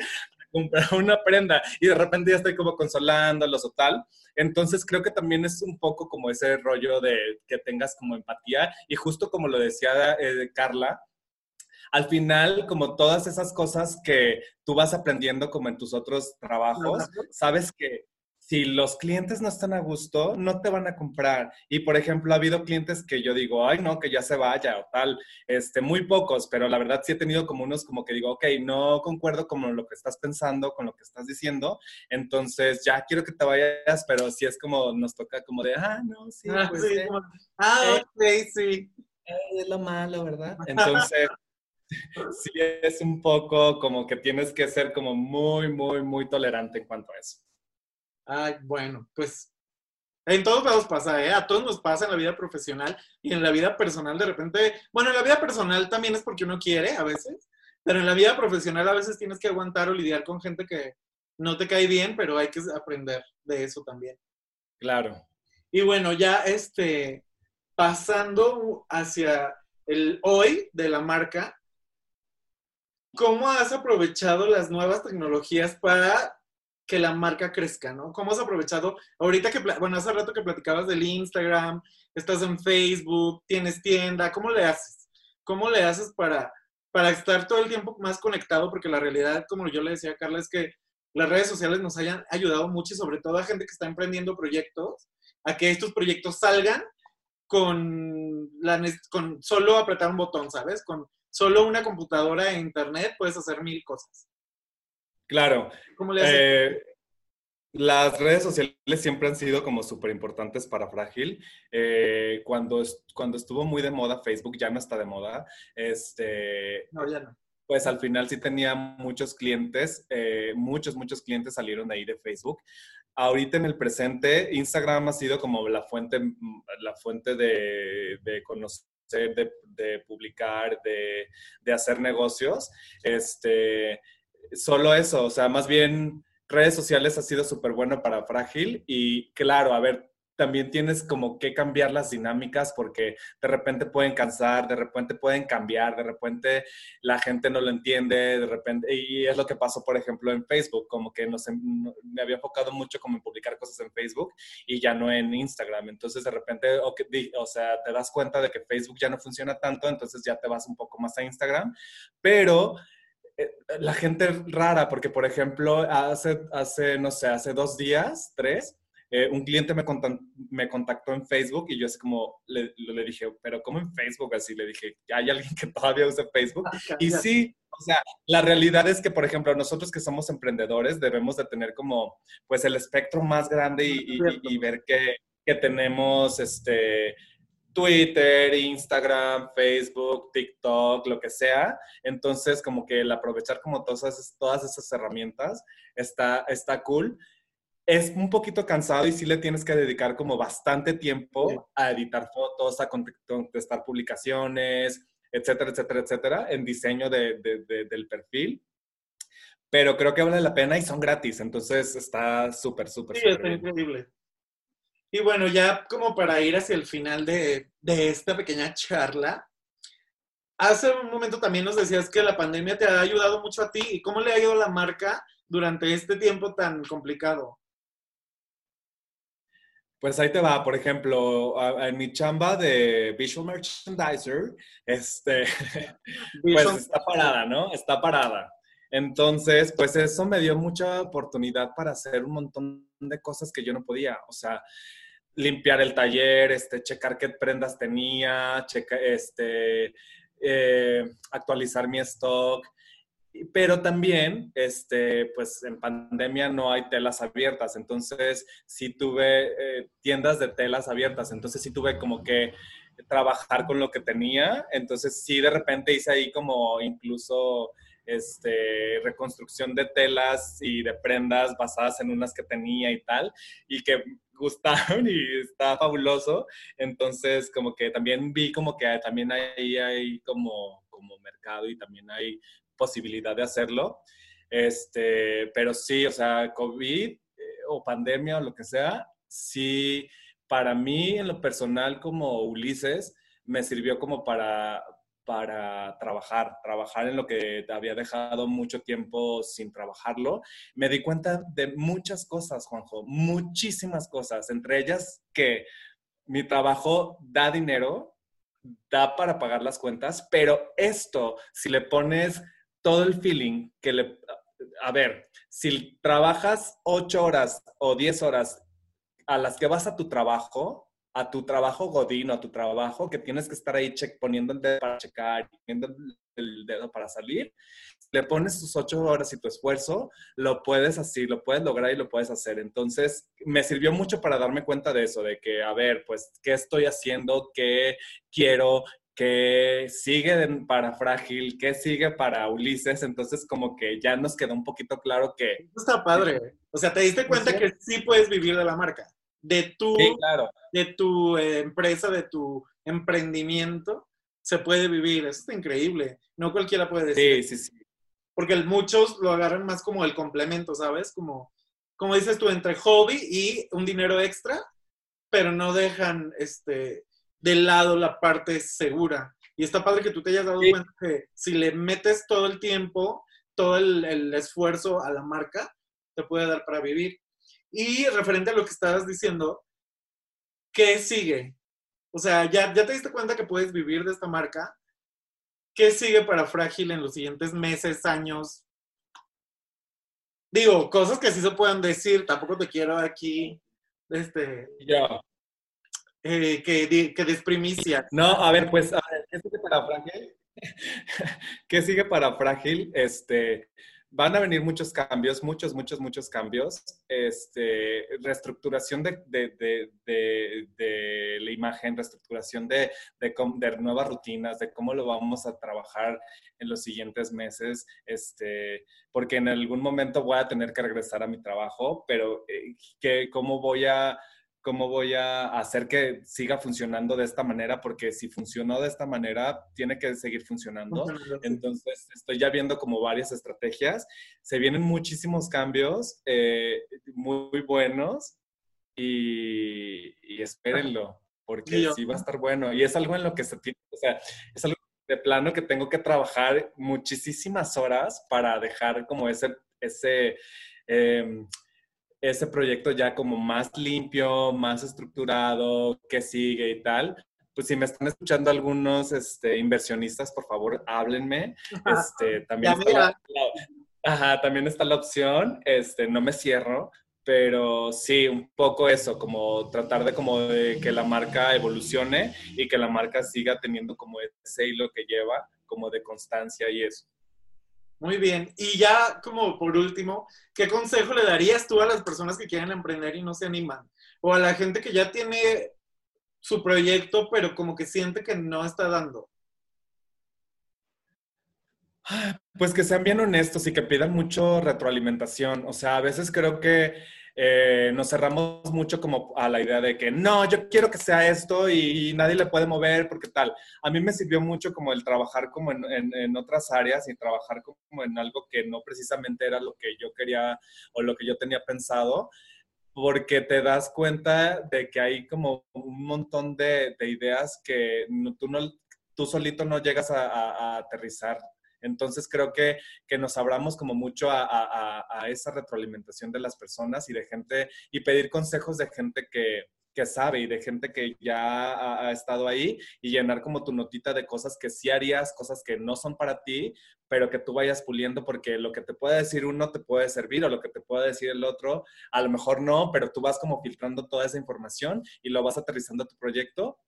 comprar una prenda y de repente ya estoy como consolándolos o tal. Entonces creo que también es un poco como ese rollo de que tengas como empatía y justo como lo decía eh, Carla, al final, como todas esas cosas que tú vas aprendiendo como en tus otros trabajos, sabes que si los clientes no están a gusto, no te van a comprar. Y por ejemplo, ha habido clientes que yo digo, ay, no, que ya se vaya o tal, este, muy pocos, pero la verdad sí he tenido como unos como que digo, ok, no concuerdo con lo que estás pensando, con lo que estás diciendo, entonces ya quiero que te vayas, pero sí es como, nos toca como de, ah, no, sí, ah, pues, sí, ah, ok, sí. Es lo malo, ¿verdad? [LAUGHS] Entonces... sí es un poco como que tienes que ser como muy, muy, muy tolerante en cuanto a eso. Ay, bueno, pues en todos lados pasa, ¿eh? A todos nos pasa en la vida profesional y en la vida personal de repente, bueno, en la vida personal también es porque uno quiere a veces, pero en la vida profesional a veces tienes que aguantar o lidiar con gente que no te cae bien, pero hay que aprender de eso también. Claro. Y bueno, ya este, pasando hacia el hoy de la marca, ¿cómo has aprovechado las nuevas tecnologías para que la marca crezca, ¿no? ¿Cómo has aprovechado? Ahorita que, bueno, hace rato que platicabas del Instagram, estás en Facebook, tienes tienda, ¿cómo le haces? ¿Cómo le haces para, para estar todo el tiempo más conectado? Porque la realidad, como yo le decía a Carla, es que las redes sociales nos hayan ayudado mucho y sobre todo a gente que está emprendiendo proyectos, a que estos proyectos salgan con, la, con solo apretar un botón, ¿sabes? Con solo una computadora e internet puedes hacer mil cosas. Claro. Eh, las redes sociales siempre han sido como súper importantes para Frágil. Eh, cuando, cuando estuvo muy de moda Facebook, ya no está de moda. Este, no, ya no. Pues al final sí tenía muchos clientes, eh, muchos, muchos clientes salieron de ahí de Facebook. Ahorita en el presente, Instagram ha sido como la fuente, la fuente de, de conocer, de, de publicar, de, de, hacer negocios. Este, solo eso, o sea, más bien redes sociales ha sido súper bueno para Frágil y claro, a ver, también tienes como que cambiar las dinámicas porque de repente pueden cansar, de repente pueden cambiar, de repente la gente no lo entiende, de repente, y es lo que pasó, por ejemplo, en Facebook, como que no me había enfocado mucho como en publicar cosas en Facebook y ya no en Instagram, entonces de repente, o, sea, te das cuenta de que Facebook ya no funciona tanto, entonces ya te vas un poco más a Instagram, pero la gente rara, porque por ejemplo, hace, hace, no sé, hace dos días, tres, eh, un cliente me, me contactó en Facebook y yo así como le, le, dije, pero ¿cómo en Facebook? Así le dije, ¿hay alguien que todavía usa Facebook? Ah, y sí, o sea, la realidad es que, por ejemplo, nosotros que somos emprendedores debemos de tener como, pues, el espectro más grande y, y, ver que, que tenemos, este, Twitter, Instagram, Facebook, TikTok, lo que sea. Entonces, como que el aprovechar como todas esas, todas esas herramientas está, está cool. Es un poquito cansado y sí le tienes que dedicar como bastante tiempo a editar fotos, a contestar publicaciones, etcétera, etcétera, etcétera, en diseño de, de, del perfil. Pero creo que vale la pena y son gratis, entonces está súper, súper, sí, está increíble. Y bueno, ya como para ir hacia el final de, esta pequeña charla, hace un momento también nos decías que la pandemia te ha ayudado mucho a ti. ¿Y cómo le ha ido a la marca durante este tiempo tan complicado? Pues ahí te va, por ejemplo, en mi chamba de visual merchandiser, este, [LAUGHS] pues está parada, ¿no? Está parada. Entonces, pues eso me dio mucha oportunidad para hacer un montón de cosas que yo no podía. O sea, limpiar el taller, este, checar qué prendas tenía, este, eh, actualizar mi stock. Pero también, este, pues en pandemia no hay telas abiertas, entonces sí tuve eh, tiendas de telas abiertas, entonces sí tuve como que trabajar con lo que tenía, entonces sí de repente hice ahí como incluso este, reconstrucción de telas y de prendas basadas en unas que tenía y tal, y que gustaron y está fabuloso. Entonces, como que también vi como que también ahí hay como, como mercado y también hay posibilidad de hacerlo. Este, pero sí, o sea, COVID eh, o pandemia o lo que sea, sí, para mí en lo personal como Ulises, me sirvió como para, para trabajar, trabajar en lo que había dejado mucho tiempo sin trabajarlo. Me di cuenta de muchas cosas, Juanjo, muchísimas cosas, entre ellas que mi trabajo da dinero, da para pagar las cuentas, pero esto, si le pones todo el feeling que le... A ver, si trabajas ocho horas o diez horas a las que vas a tu trabajo, a tu trabajo godín a tu trabajo que tienes que estar ahí check, poniendo el dedo para checar, poniendo el dedo para salir, le pones tus ocho horas y tu esfuerzo, lo puedes así, lo puedes lograr y lo puedes hacer. Entonces, me sirvió mucho para darme cuenta de eso, de que, a ver, pues, ¿qué estoy haciendo? ¿Qué quiero? ¿Qué sigue para Frágil? ¿Qué sigue para Ulises? Entonces, como que ya nos quedó un poquito claro que... Está padre. O sea, te diste cuenta que sí puedes vivir de la marca de tu, de tu eh, empresa, de tu emprendimiento, se puede vivir. Eso está increíble. No cualquiera puede decir. Sí, sí, sí. Porque muchos lo agarran más como el complemento, ¿sabes? Como, como dices tú, entre hobby y un dinero extra, pero no dejan este, de lado la parte segura. Y está padre que tú te hayas dado cuenta que si le metes todo el tiempo, todo el, el esfuerzo a la marca, te puede dar para vivir. Y referente a lo que estabas diciendo, ¿qué sigue? O sea, ya, ya te diste cuenta que puedes vivir de esta marca. ¿Qué sigue para Frágil en los siguientes meses, años? Digo, cosas que sí se puedan decir, tampoco te quiero aquí, este... Ya. Eh, que, que desprimicia. No, a ver, pues, ¿qué sigue para Frágil? [LAUGHS] ¿Qué sigue para Frágil? Este, van a venir muchos cambios, muchos, muchos, muchos cambios. Este, reestructuración de, de, de, de la imagen, reestructuración de, nuevas rutinas, de cómo lo vamos a trabajar en los siguientes meses, este, porque en algún momento voy a tener que regresar a mi trabajo, pero eh, que, ¿cómo voy a cómo voy a hacer que siga funcionando de esta manera, porque si funcionó de esta manera, tiene que seguir funcionando. Entonces, estoy ya viendo como varias estrategias. Se vienen muchísimos cambios eh, muy buenos y, espérenlo, porque sí va a estar bueno. Y es algo en lo que se tiene, o sea, es algo de plano que tengo que trabajar muchísimas horas para dejar como ese, ese em, ese proyecto ya como más limpio, más estructurado, que sigue y tal, pues si me están escuchando algunos este, inversionistas, por favor, háblenme. Este, también, está la, ajá, también está la opción, este, no me cierro, pero sí, un poco eso, como tratar de como de que la marca evolucione y que la marca siga teniendo como ese hilo que lleva, como de constancia y eso. Muy bien. Y ya como por último, ¿qué consejo le darías tú a las personas que quieren emprender y no se animan? O a la gente que ya tiene su proyecto, pero como que siente que no está dando. Pues que sean bien honestos y que pidan mucho retroalimentación. O sea, a veces creo que eh, nos cerramos mucho como a la idea de que no, yo quiero que sea esto y, nadie le puede mover porque tal. A mí me sirvió mucho como el trabajar como en, otras áreas y trabajar como en algo que no precisamente era lo que yo quería o lo que yo tenía pensado porque te das cuenta de que hay como un montón de, de ideas que tú, no, tú solito no llegas a aterrizar entonces creo que, que nos abramos como mucho a, esa retroalimentación de las personas y de gente y pedir consejos de gente que, que sabe y de gente que ya ha, estado ahí y llenar como tu notita de cosas que sí harías, cosas que no son para ti, pero que tú vayas puliendo porque lo que te puede decir uno te puede servir o lo que te puede decir el otro, a lo mejor no, pero tú vas como filtrando toda esa información y lo vas aterrizando a tu proyecto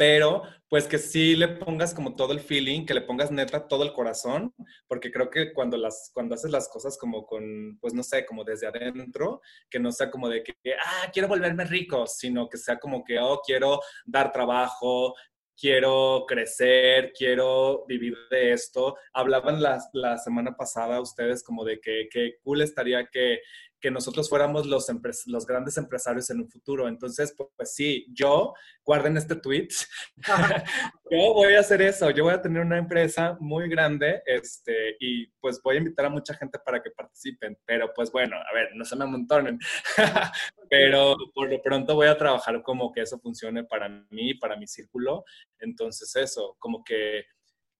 pero pues que sí le pongas como todo el feeling, que le pongas neta todo el corazón, porque creo que cuando, las, cuando haces las cosas como con, pues no sé, como desde adentro, que no sea como de que, ah, quiero volverme rico, sino que sea como que, oh, quiero dar trabajo, quiero crecer, quiero vivir de esto. Hablaban la, la semana pasada ustedes como de que, que cool estaría que que nosotros fuéramos los, los grandes empresarios en un futuro. Entonces, pues, pues sí, yo, guarden este tweet, [LAUGHS] yo voy a hacer eso, yo voy a tener una empresa muy grande este, y pues voy a invitar a mucha gente para que participen, pero pues bueno, a ver, no se me amontonen, [LAUGHS] pero por lo pronto voy a trabajar como que eso funcione para mí, para mi círculo. Entonces eso, como que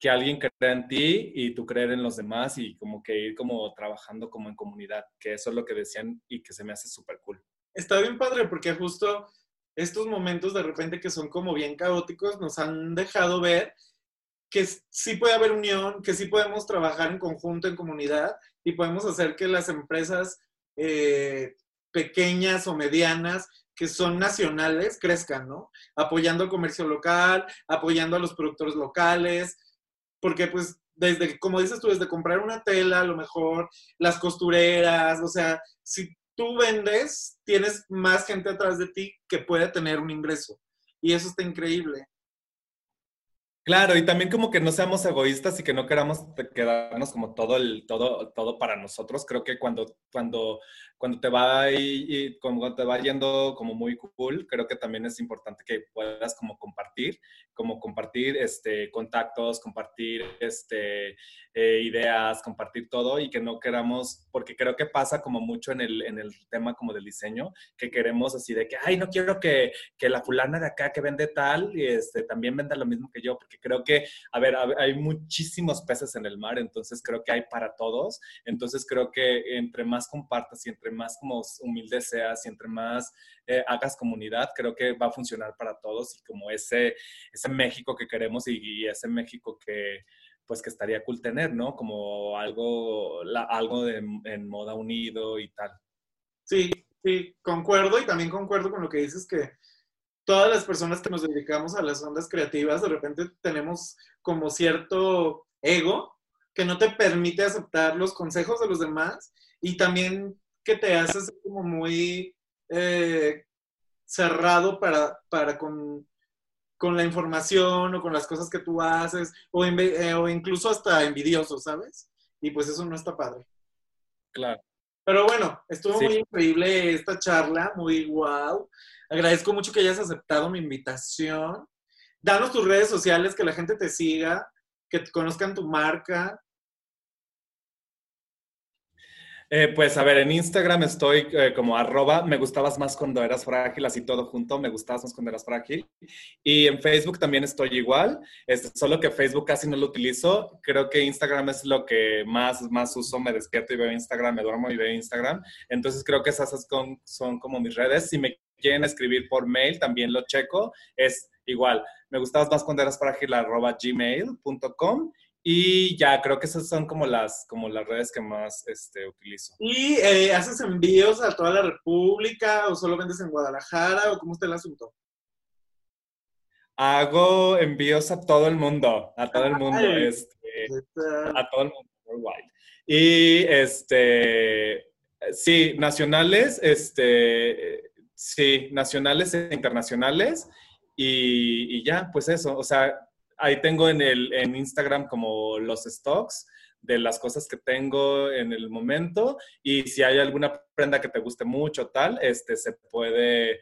que alguien crea en ti y tú creer en los demás y como que ir como trabajando como en comunidad, que eso es lo que decían y que se me hace súper cool. Está bien padre porque justo estos momentos de repente que son como bien caóticos nos han dejado ver que sí puede haber unión, que sí podemos trabajar en conjunto, en comunidad y podemos hacer que las empresas eh, pequeñas o medianas que son nacionales crezcan, ¿no? Apoyando el comercio local, apoyando a los productores locales, porque pues desde, como dices tú, desde comprar una tela, a lo mejor las costureras, o sea, si tú vendes, tienes más gente atrás de ti que puede tener un ingreso. Y eso está increíble. Claro, y también como que no seamos egoístas y que no queramos quedarnos como todo el todo todo para nosotros. Creo que cuando cuando cuando te va y, como te va yendo como muy cool, creo que también es importante que puedas como compartir, como compartir este contactos, compartir este eh, ideas, compartir todo y que no queramos, porque creo que pasa como mucho en el, en el tema como del diseño, que queremos así de que, ay, no quiero que, que la fulana de acá que vende tal, y este, también venda lo mismo que yo, porque creo que, a ver, hay muchísimos peces en el mar, entonces creo que hay para todos, entonces creo que entre más compartas y entre más como humilde seas y entre más eh, hagas comunidad, creo que va a funcionar para todos y como ese, ese México que queremos y ese México que pues que estaría cool tener, ¿no? Como algo, algo de, en moda unido y tal. Sí, sí, concuerdo y también concuerdo con lo que dices que todas las personas que nos dedicamos a las ondas creativas de repente tenemos como cierto ego que no te permite aceptar los consejos de los demás y también que te haces como muy eh, cerrado para, para con con la información o con las cosas que tú haces, o, eh, o incluso hasta envidioso, ¿sabes? Y pues eso no está padre. Claro. Pero bueno, estuvo muy increíble esta charla, muy wow. Agradezco mucho que hayas aceptado mi invitación. Danos tus redes sociales, que la gente te siga, que conozcan tu marca. Eh, pues a ver, en Instagram estoy eh, como arroba, me gustabas más cuando eras frágil, así todo junto, me gustabas más cuando eras frágil. Y en Facebook también estoy igual, este, solo que Facebook casi no lo utilizo. Creo que Instagram es lo que más, más uso, me despierto y veo Instagram, me duermo y veo Instagram. Entonces creo que esas son, son como mis redes. Si me quieren escribir por mail, también lo checo. Es igual, me gustabas más cuando eras frágil, arroba gmail.com Y ya, creo que esas son como las, como las redes que más este, utilizo. ¿Y eh, haces envíos a toda la República o solo vendes en Guadalajara o cómo está el asunto? Hago envíos a todo el mundo, a todo el mundo, este, a todo el mundo, worldwide. Y este, sí, nacionales, este, sí, nacionales e internacionales. Y, y ya, pues eso, o sea, ahí tengo en, el, en Instagram como los stocks de las cosas que tengo en el momento y si hay alguna prenda que te guste mucho tal, este se puede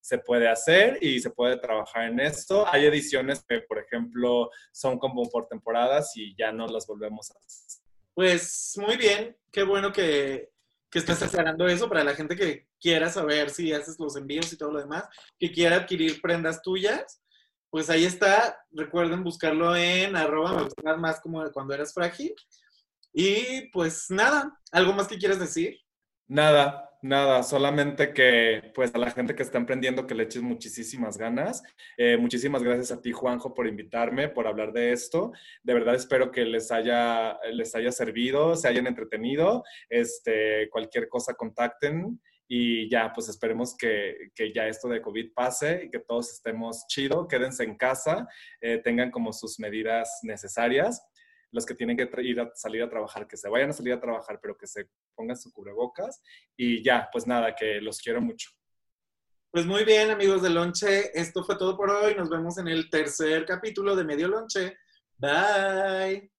se puede hacer y se puede trabajar en esto. Hay ediciones que, por ejemplo, son como por temporadas y ya no las volvemos a hacer. Pues muy bien, qué bueno que, que estás aclarando eso para la gente que quiera saber si haces los envíos y todo lo demás, que quiera adquirir prendas tuyas pues ahí está. Recuerden buscarlo en arroba, me gusta más como cuando eras frágil. Y pues nada, ¿algo más que quieras decir? Nada, nada, solamente que pues a la gente que está emprendiendo que le eches muchísimas ganas. Eh, muchísimas gracias a ti, Juanjo, por invitarme, por hablar de esto. De verdad espero que les haya, les haya servido, se hayan entretenido. Este, cualquier cosa contacten y ya, pues esperemos que, que, ya esto de COVID pase y que todos estemos chido, quédense en casa, eh, tengan como sus medidas necesarias. Los que tienen que ir a salir a trabajar, que se vayan a salir a trabajar, pero que se pongan su cubrebocas. Y ya, pues nada, que los quiero mucho. Pues muy bien, amigos de Lonche, esto fue todo por hoy. Nos vemos en el tercer capítulo de Medio Lonche. Bye.